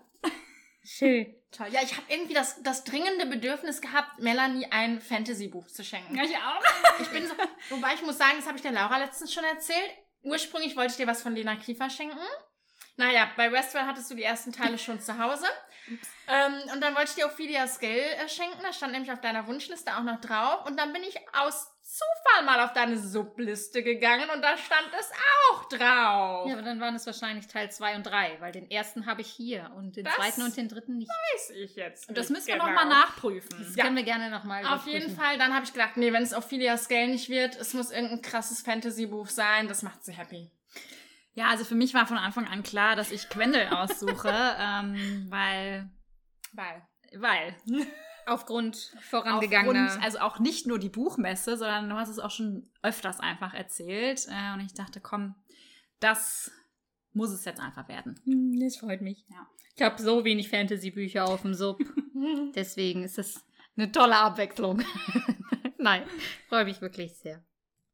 Schön. Toll. Ja, ich habe irgendwie das, das dringende Bedürfnis gehabt, Melanie ein Fantasy-Buch zu schenken. Ja, ich auch. Ich bin so, wobei ich muss sagen, das habe ich der Laura letztens schon erzählt. Ursprünglich wollte ich dir was von Lena Kiefer schenken. Naja, bei Westworld hattest du die ersten Teile schon zu Hause. Ähm, und dann wollte ich dir Ophelia Scale äh, schenken. Das stand nämlich auf deiner Wunschliste auch noch drauf. Und dann bin ich aus Zufall mal auf deine Subliste gegangen und da stand es auch drauf. Ja, aber dann waren es wahrscheinlich Teil 2 und 3, weil den ersten habe ich hier und den Das zweiten und den dritten nicht. weiß ich jetzt. Und das müssen wir genau. nochmal nachprüfen. Das Ja. können wir gerne nochmal Auf jeden Fall, dann habe ich gedacht, nee, wenn es Ophelia Scale nicht wird, es muss irgendein krasses Fantasy-Buch sein, das macht sie happy. Ja, also für mich war von Anfang an klar, dass ich Quendel aussuche, ähm, weil, Weil. weil Aufgrund vorangegangener. Aufgrund, also auch nicht nur die Buchmesse, sondern du hast es auch schon öfters einfach erzählt. Äh, und ich dachte, komm, das muss es jetzt einfach werden. Hm, Das freut mich. Ja. Ich habe so wenig Fantasy-Bücher auf dem Sub. Deswegen ist es eine tolle Abwechslung. Nein, freue mich wirklich sehr.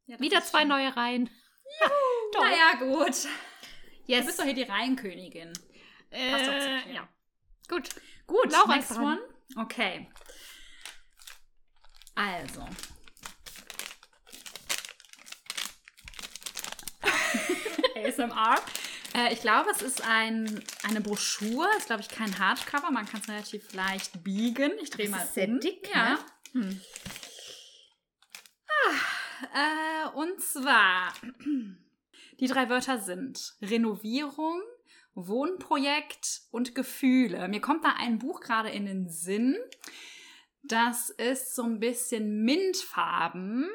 Ja, Wieder zwei schön. neue Reihen. Toll. Naja, gut. Du Yes. bist doch hier die Reihenkönigin. Passt doch zu äh, dir. ja. Gut. Gut, Laura next one. Okay. Also. ASMR. Äh, ich glaube, es ist ein, eine Broschur. Ist, glaube ich, kein Hardcover. Man kann es relativ leicht biegen. Ich drehe mal ist sehr um. dick, Ja. ne? Hm. Äh, und zwar, die drei Wörter sind Renovierung, Wohnprojekt und Gefühle. Mir kommt da ein Buch gerade in den Sinn. Das ist so ein bisschen Mintfarben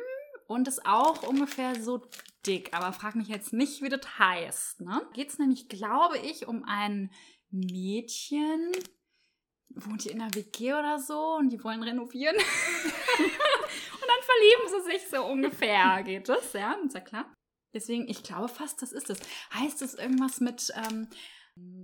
und ist auch ungefähr so dick. Aber frag mich jetzt nicht, wie das heißt. Ne? Geht es nämlich, glaube ich, um ein Mädchen, wohnt die in einer WG oder so und die wollen renovieren. und dann verlieben sie sich so ungefähr. Geht das? Ja, ist ja klar. Deswegen, ich glaube fast, das ist es. Heißt es irgendwas mit, ähm,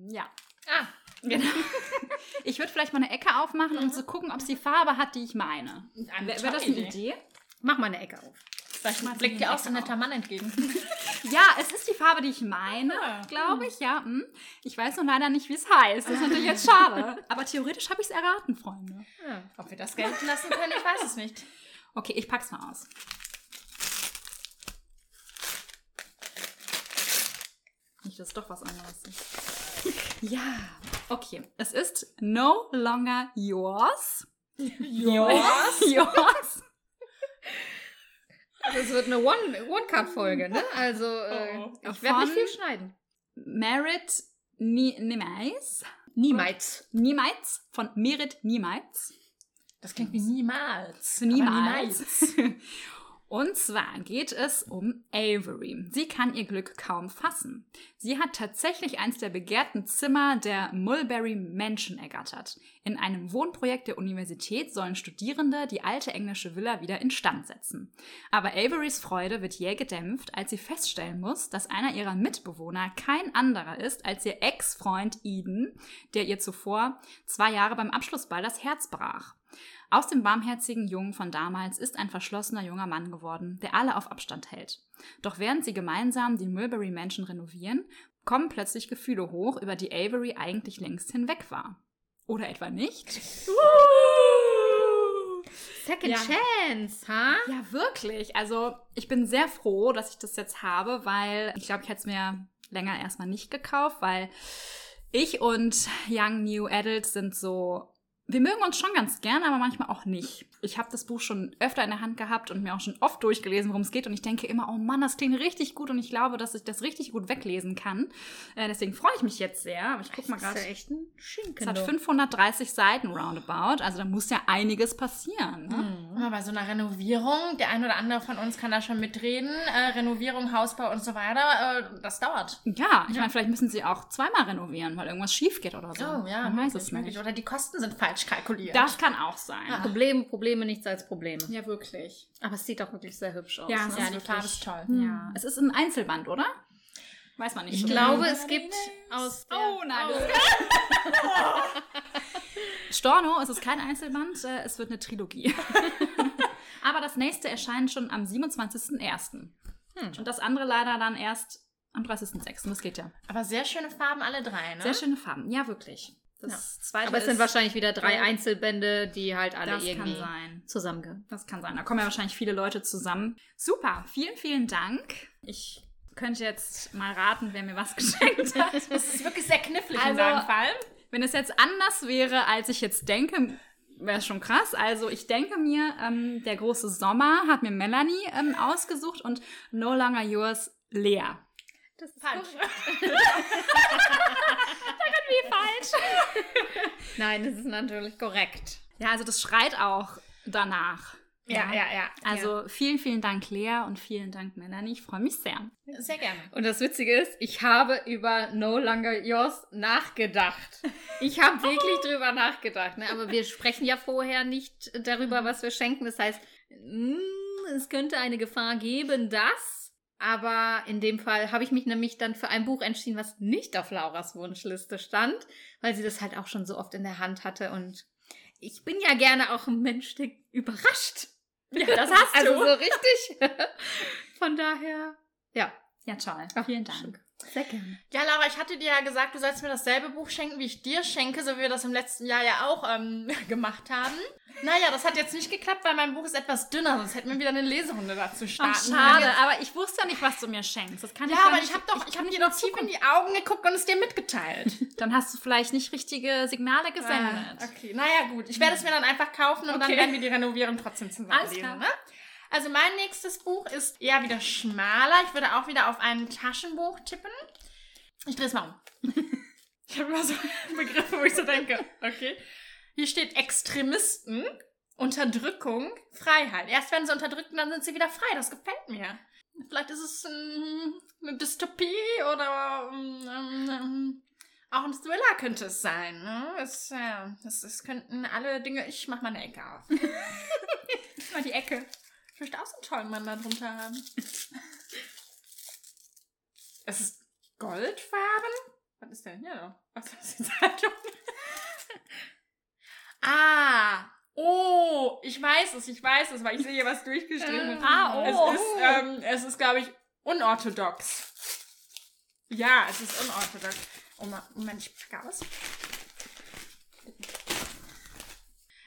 ja. Ah, Genau. Ich würde vielleicht mal eine Ecke aufmachen, um zu gucken, ob sie Farbe hat, die ich meine. Eine Wäre wär das eine Idee? Mach mal eine Ecke auf. Vielleicht blickt dir auch so ein netter Mann entgegen. Ja, es ist die Farbe, die ich meine, Ah. glaube ich, ja. hm. Ich weiß noch leider nicht, wie es heißt. Das ist natürlich jetzt schade. Aber theoretisch habe ich es erraten, Freunde. Ja. Ob wir das gelten lassen können, ich weiß es nicht. Okay, ich pack's mal aus. Nicht, dass es doch was anderes ist. Ja, okay. Es ist no longer yours. Yours? yours. Also es wird eine One- One-Cut-Folge, ne? Also äh, Oh, ich werde nicht viel schneiden. Merit Ni Niemals. Niemals. Niemals von Merit Niemals. Das klingt wie niemals. Zu niemals. Und zwar geht es um Avery. Sie kann ihr Glück kaum fassen. Sie hat tatsächlich eins der begehrten Zimmer der Mulberry Mansion ergattert. In einem Wohnprojekt der Universität sollen Studierende die alte englische Villa wieder instand setzen. Aber Averys Freude wird jäh gedämpft, als sie feststellen muss, dass einer ihrer Mitbewohner kein anderer ist als ihr Ex-Freund Eden, der ihr zuvor zwei Jahre beim Abschlussball das Herz brach. Aus dem barmherzigen Jungen von damals ist ein verschlossener junger Mann geworden, der alle auf Abstand hält. Doch während sie gemeinsam die Mulberry Mansion renovieren, kommen plötzlich Gefühle hoch, über die Avery eigentlich längst hinweg war. Oder etwa nicht? Second Ja. Chance, ha? Ja, wirklich. Also ich bin sehr froh, dass ich das jetzt habe, weil ich glaube, ich hätte es mir länger erstmal nicht gekauft, weil ich und Young New Adult sind so. Wir mögen uns schon ganz gerne, aber manchmal auch nicht. Ich habe das Buch schon öfter in der Hand gehabt und mir auch schon oft durchgelesen, worum es geht. Und ich denke immer, oh Mann, das klingt richtig gut und ich glaube, dass ich das richtig gut weglesen kann. Äh, deswegen freue ich mich jetzt sehr. Aber ich guck mal Das ist gerade. ja echt ein Schinken. Es hat du. 530 Seiten roundabout, also da muss ja einiges passieren. Ne? Aber bei so einer Renovierung, der ein oder andere von uns kann da schon mitreden, äh, Renovierung, Hausbau und so weiter, äh, das dauert. Ja, ich meine, vielleicht müssen sie auch zweimal renovieren, weil irgendwas schief geht oder so. Oh ja, Man weiß möglich, es nicht. Oder die Kosten sind falsch kalkuliert. Das kann auch sein. Probleme, Probleme, nichts als Probleme. Ja, wirklich. Aber es sieht auch wirklich sehr hübsch aus. Ja, ne? ja, die Farbe ist toll. Ja. Es ist ein Einzelband, oder? Weiß man nicht. Ich so glaube, es gibt aus der... Oh nein, das Storno, es ist kein Einzelband, äh, es wird eine Trilogie. Aber das nächste erscheint schon am 27.01. Und das andere leider dann erst am 30.06. Das geht ja. Aber sehr schöne Farben, alle drei, ne? Sehr schöne Farben. Ja, wirklich. Das zweite Aber es sind wahrscheinlich wieder drei Ja. Einzelbände, die halt alle Das irgendwie kann sein. zusammenge... Das kann sein. Da kommen ja wahrscheinlich viele Leute zusammen. Super, vielen, vielen Dank. Ich könnte jetzt mal raten, wer mir was geschenkt hat. Das ist wirklich sehr knifflig in Also- seinem Fall. Wenn es jetzt anders wäre, als ich jetzt denke, wäre es schon krass. Also ich denke mir, ähm, der große Sommer hat mir Melanie ähm, ausgesucht und No Longer Yours Lea. Das ist Falsch. Wie falsch? Nein, das ist natürlich korrekt. Ja, also das schreit auch danach. Ja, ja, ja. Also vielen, vielen Dank Lea und vielen Dank Melanie. Ich freue mich sehr. ja. Sehr gerne. Und das Witzige ist, ich habe über No Longer Yours nachgedacht. Ich habe wirklich drüber nachgedacht. Ne? Aber wir sprechen ja vorher nicht darüber, was wir schenken. Das heißt, mm, es könnte eine Gefahr geben, dass. Aber in dem Fall habe ich mich nämlich dann für ein Buch entschieden, was nicht auf Lauras Wunschliste stand, weil sie das halt auch schon so oft in der Hand hatte. Und ich bin ja gerne auch ein Mensch, der überrascht. Ja, das hast Also so richtig. Von daher, ja, Ja, toll. Ach, vielen Dank. Sehr gerne. Ja, Laura, ich hatte dir ja gesagt, du sollst mir dasselbe Buch schenken, wie ich dir schenke, so wie wir das im letzten Jahr ja auch ähm, gemacht haben. Naja, das hat jetzt nicht geklappt, weil mein Buch ist etwas dünner, sonst hätten wir wieder eine Leserunde dazu starten. Ach, können. schade, aber ich wusste ja nicht, was du mir schenkst. Das kann ich Ja, gar aber nicht- ich habe doch, ich kann habe dir die tief in die Augen geguckt und es dir mitgeteilt. Dann hast du vielleicht nicht richtige Signale gesendet. Ah, okay, naja gut. Ich werde es mir dann einfach kaufen und dann Okay. werden wir die Renovierung trotzdem zusammen Alles lesen. klar. Ne? Also mein nächstes Buch ist eher wieder schmaler. Ich würde auch wieder auf ein Taschenbuch tippen. Ich drehe es mal um. Ich habe immer so Begriffe, wo ich so denke, okay. Hier steht Extremisten, Unterdrückung, Freiheit. Erst werden sie unterdrückt und dann sind sie wieder frei. Das gefällt mir. Vielleicht ist es ähm, eine Dystopie oder ähm, auch ein Thriller könnte es sein. Ne? Es, ja, es, es könnten alle Dinge. Ich mach mal eine Ecke auf. Mal die Ecke. Ich möchte auch so einen tollen Mann da drunter haben. Es ist goldfarben. Was ist denn hier noch? Was ist die Zeitung? ah! Oh, ich weiß es, ich weiß es, weil ich sehe hier was durchgestrichen. Ah, Es oh. ist, ähm, es ist, glaube ich, unorthodox. Ja, es ist unorthodox. Oh, Moment, ich packe aus.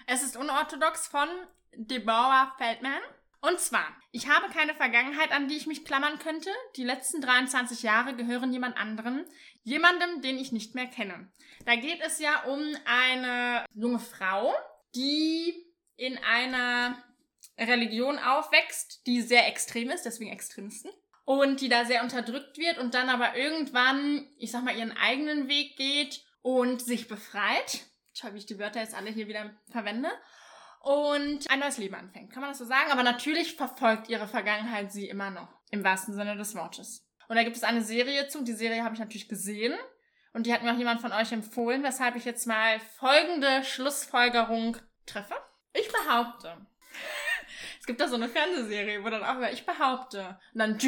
Es ist unorthodox von Deborah Feldman. Und zwar, ich habe keine Vergangenheit, an die ich mich klammern könnte. Die letzten 23 Jahre gehören jemand anderem. Jemandem, den ich nicht mehr kenne. Da geht es ja um eine junge Frau, die in einer Religion aufwächst, die sehr extrem ist, deswegen Extremisten. Und die da sehr unterdrückt wird und dann aber irgendwann, ich sag mal, ihren eigenen Weg geht und sich befreit. Schau, wie ich die Wörter jetzt alle hier wieder verwende. Und ein neues Leben anfängt. Kann man das so sagen? Aber natürlich verfolgt ihre Vergangenheit sie immer noch. Im wahrsten Sinne des Wortes. Und da gibt es eine Serie zu. Die Serie habe ich natürlich gesehen. Und die hat mir auch jemand von euch empfohlen, weshalb ich jetzt mal folgende Schlussfolgerung treffe. Ich behaupte. Es gibt da so eine Fernsehserie, wo dann auch immer, ich behaupte. Und dann.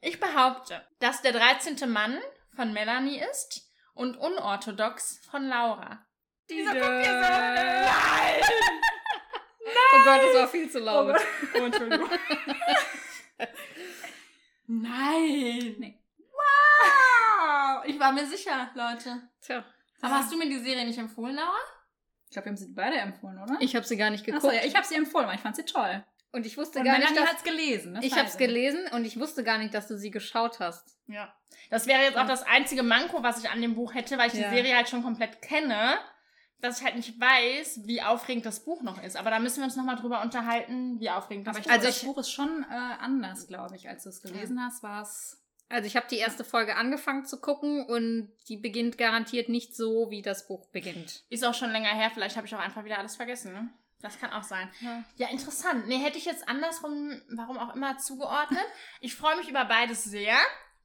Ich behaupte, dass der 13. Mann von Melanie ist und unorthodox von Laura. Dieser hier so. Nein! Oh Gott, das war viel zu laut. Oh, Entschuldigung. Nein! Nee. Wow! Ich war mir sicher, Leute. Tja, Aber hast du mir die Serie nicht empfohlen, Laura? Ich glaube, wir haben sie beide empfohlen, oder? ich habe sie gar nicht geguckt. Achso, ja, ich habe sie empfohlen, weil ich fand sie toll. und ich wusste Und gar nicht, dass... hat's gelesen. das Ich habe es gelesen und ich wusste gar nicht, dass du sie geschaut hast. Ja. Das wäre jetzt auch das einzige Manko, was ich an dem Buch hätte, weil ich Ja. die Serie halt schon komplett kenne, dass ich halt nicht weiß, wie aufregend das Buch noch ist. Aber da müssen wir uns nochmal drüber unterhalten, wie aufregend das Aber ich Buch also Also das Buch ist schon äh, anders, glaube ich, als du es gelesen hast, war es. Also ich habe die erste Folge angefangen zu gucken und die beginnt garantiert nicht so, wie das Buch beginnt. Ist auch schon länger her, vielleicht habe ich auch einfach wieder alles vergessen, ne? Das kann auch sein. Ja, interessant. Nee, hätte ich jetzt andersrum, warum auch immer, zugeordnet. Ich freue mich über beides sehr.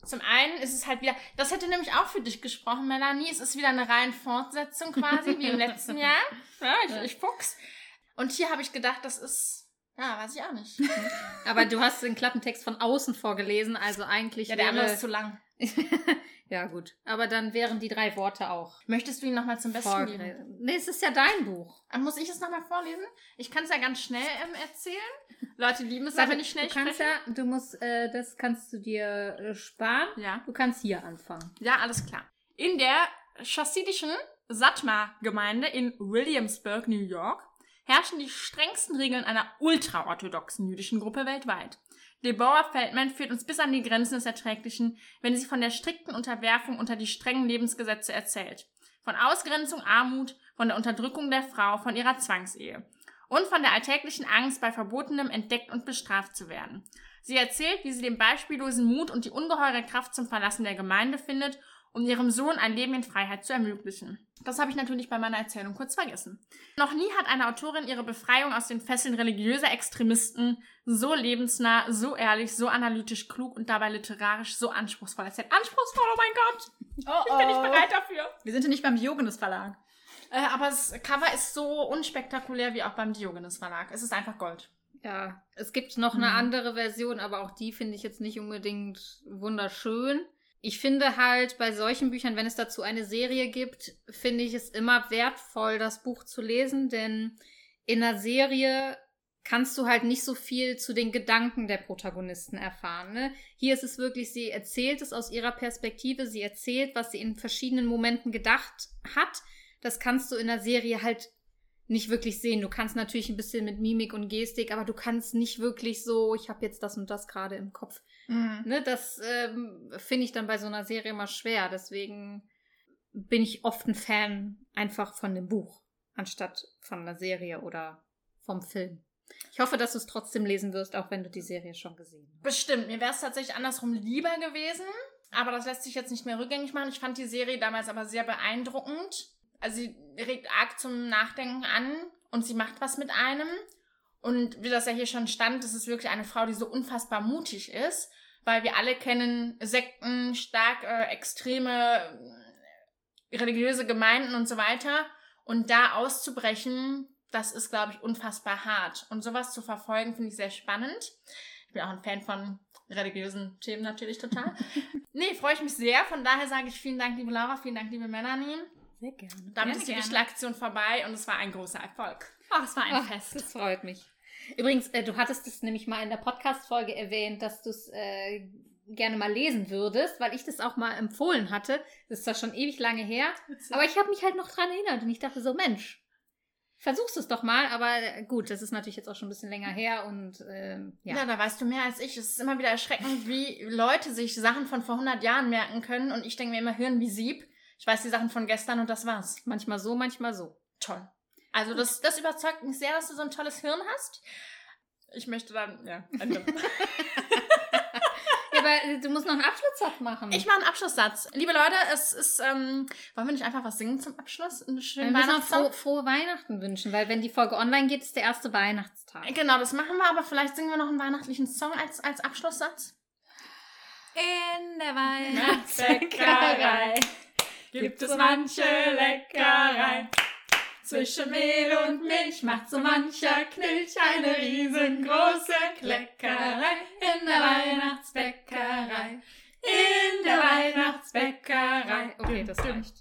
Zum einen ist es halt wieder, das hätte nämlich auch für dich gesprochen, Melanie. Es ist wieder eine reine Fortsetzung quasi, wie im letzten Jahr. Ja, ich, ich fuchs. Und hier habe ich gedacht, das ist, ja, weiß ich auch nicht. Aber du hast den Klappentext von außen vorgelesen, also eigentlich Ja, der andere ist zu lang. ja gut, aber dann wären die drei Worte auch Möchtest du ihn nochmal zum Besten geben? vorgelesen. Nee, es ist ja dein Buch. Ah, Muss ich es nochmal vorlesen? Ich kann es ja ganz schnell ähm, erzählen. Leute lieben es, wenn ich schnell du kannst spreche. ja, du musst, äh, das kannst du dir äh, sparen. Ja. Du kannst hier anfangen. Ja, alles klar. In der chassidischen Satmar-Gemeinde in Williamsburg, New York, herrschen die strengsten Regeln einer ultraorthodoxen jüdischen Gruppe weltweit. Deborah Feldman führt uns bis an die Grenzen des Erträglichen, wenn sie von der strikten Unterwerfung unter die strengen Lebensgesetze erzählt. Von Ausgrenzung, Armut, von der Unterdrückung der Frau, von ihrer Zwangsehe. Und von der alltäglichen Angst, bei Verbotenem entdeckt und bestraft zu werden. Sie erzählt, wie sie den beispiellosen Mut und die ungeheure Kraft zum Verlassen der Gemeinde findet, um ihrem Sohn ein Leben in Freiheit zu ermöglichen. Das habe ich natürlich bei meiner Erzählung kurz vergessen. Noch nie hat eine Autorin ihre Befreiung aus den Fesseln religiöser Extremisten so lebensnah, so ehrlich, so analytisch klug und dabei literarisch so anspruchsvoll erzählt. Anspruchsvoll, oh mein Gott! Oh, Ich bin nicht bereit dafür. Wir sind ja nicht beim Diogenes Verlag. Äh, aber das Cover ist so unspektakulär wie auch beim Diogenes Verlag. Es ist einfach Gold. Ja, es gibt noch eine Mhm. andere Version, aber auch die finde ich jetzt nicht unbedingt wunderschön. Ich finde halt bei solchen Büchern, wenn es dazu eine Serie gibt, finde ich es immer wertvoll, das Buch zu lesen, denn in einer Serie kannst du halt nicht so viel zu den Gedanken der Protagonisten erfahren. Ne? Hier ist es wirklich, sie erzählt es aus ihrer Perspektive, sie erzählt, was sie in verschiedenen Momenten gedacht hat. Das kannst du in der Serie halt nicht wirklich sehen. Du kannst natürlich ein bisschen mit Mimik und Gestik, aber du kannst nicht wirklich so, ich habe jetzt das und das gerade im Kopf. Ne, das ähm, finde ich dann bei so einer Serie immer schwer. Deswegen bin ich oft ein Fan einfach von dem Buch, anstatt von der Serie oder vom Film. Ich hoffe, dass du es trotzdem lesen wirst, auch wenn du die Serie schon gesehen hast. Bestimmt. Mir wäre es tatsächlich andersrum lieber gewesen. Aber das lässt sich jetzt nicht mehr rückgängig machen. Ich fand die Serie damals aber sehr beeindruckend. Also sie regt arg zum Nachdenken an und sie macht was mit einem. Und wie das ja hier schon stand, das ist wirklich eine Frau, die so unfassbar mutig ist, weil wir alle kennen Sekten, stark äh, extreme äh, religiöse Gemeinden und so weiter. Und da auszubrechen, das ist, glaube ich, unfassbar hart. Und sowas zu verfolgen, finde ich sehr spannend. Ich bin auch ein Fan von religiösen Themen natürlich total. nee, freue ich mich sehr. Von daher sage ich vielen Dank, liebe Laura, vielen Dank, liebe Melanie. Sehr gerne. Damit Gerne, ist die. Wichtelaktion vorbei und es war ein großer Erfolg. Ach, es war ein Ach, Fest. Das freut mich. Übrigens, äh, du hattest es nämlich mal in der Podcast-Folge erwähnt, dass du es äh, gerne mal lesen würdest, weil ich das auch mal empfohlen hatte. Das ist zwar schon ewig lange her, aber ich habe mich halt noch dran erinnert und ich dachte so, Mensch, versuchst es doch mal, aber äh, gut, das ist natürlich jetzt auch schon ein bisschen länger her und ähm, Ja. ja. da weißt du mehr als ich. Es ist immer wieder erschreckend, wie Leute sich Sachen von vor 100 Jahren merken können. Und ich denke mir immer, Hirn wie Sieb. Ich weiß die Sachen von gestern und das war's. manchmal so, manchmal so. Toll. Also das, das überzeugt mich sehr, dass du so ein tolles Hirn hast. Ich möchte dann, ja, Ende. Ja, aber äh, du musst noch einen Abschlusssatz machen. Ich mache einen Abschlusssatz. Liebe Leute, es ist, ähm, wollen wir nicht einfach was singen zum Abschluss? Einen wir schönen müssen frohe, frohe Weihnachten wünschen, weil wenn die Folge online geht, ist der erste Weihnachtstag. Genau, das machen wir, aber vielleicht singen wir noch einen weihnachtlichen Song als, als Abschlusssatz. In der Weihnachtsbäckerei gibt es manche Leckereien. Zwischen Mehl und Milch macht so mancher Knilch eine riesengroße Kleckerei in der Weihnachtsbäckerei. In der Weihnachtsbäckerei. Okay, das reicht.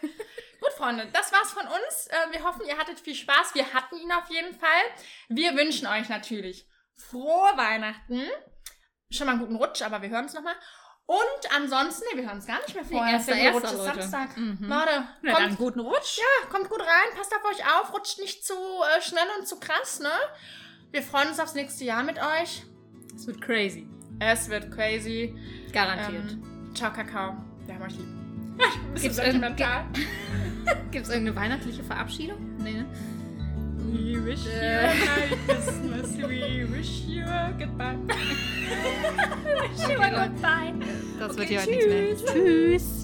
Gut, Freunde, das war's von uns. Äh, Wir hoffen, ihr hattet viel Spaß. Wir hatten ihn auf jeden Fall. Wir wünschen euch natürlich frohe Weihnachten. Schon mal einen guten Rutsch, aber wir hören uns nochmal. Und ansonsten, nee, wir hören uns gar nicht mehr vorher. erster, Der Rutsch erster, ist Leute. Samstag. Mhm. Leute, Na, kommt, dann guten Rutsch. ja, kommt gut rein, passt auf euch auf, rutscht nicht zu äh, schnell und zu krass, ne? Wir freuen uns aufs nächste Jahr mit euch. Es wird crazy. Es wird crazy. Garantiert. Ähm, ciao, Kakao. Wir haben euch lieb. Gibt's Gibt's irgend- sentimental? Gibt es irgendeine weihnachtliche Verabschiedung? Nee, ne? We wish you a Merry Christmas. We wish you a goodbye. Okay, Leute. Bye. Das Okay, wird ja heute nichts mehr. Tschüss.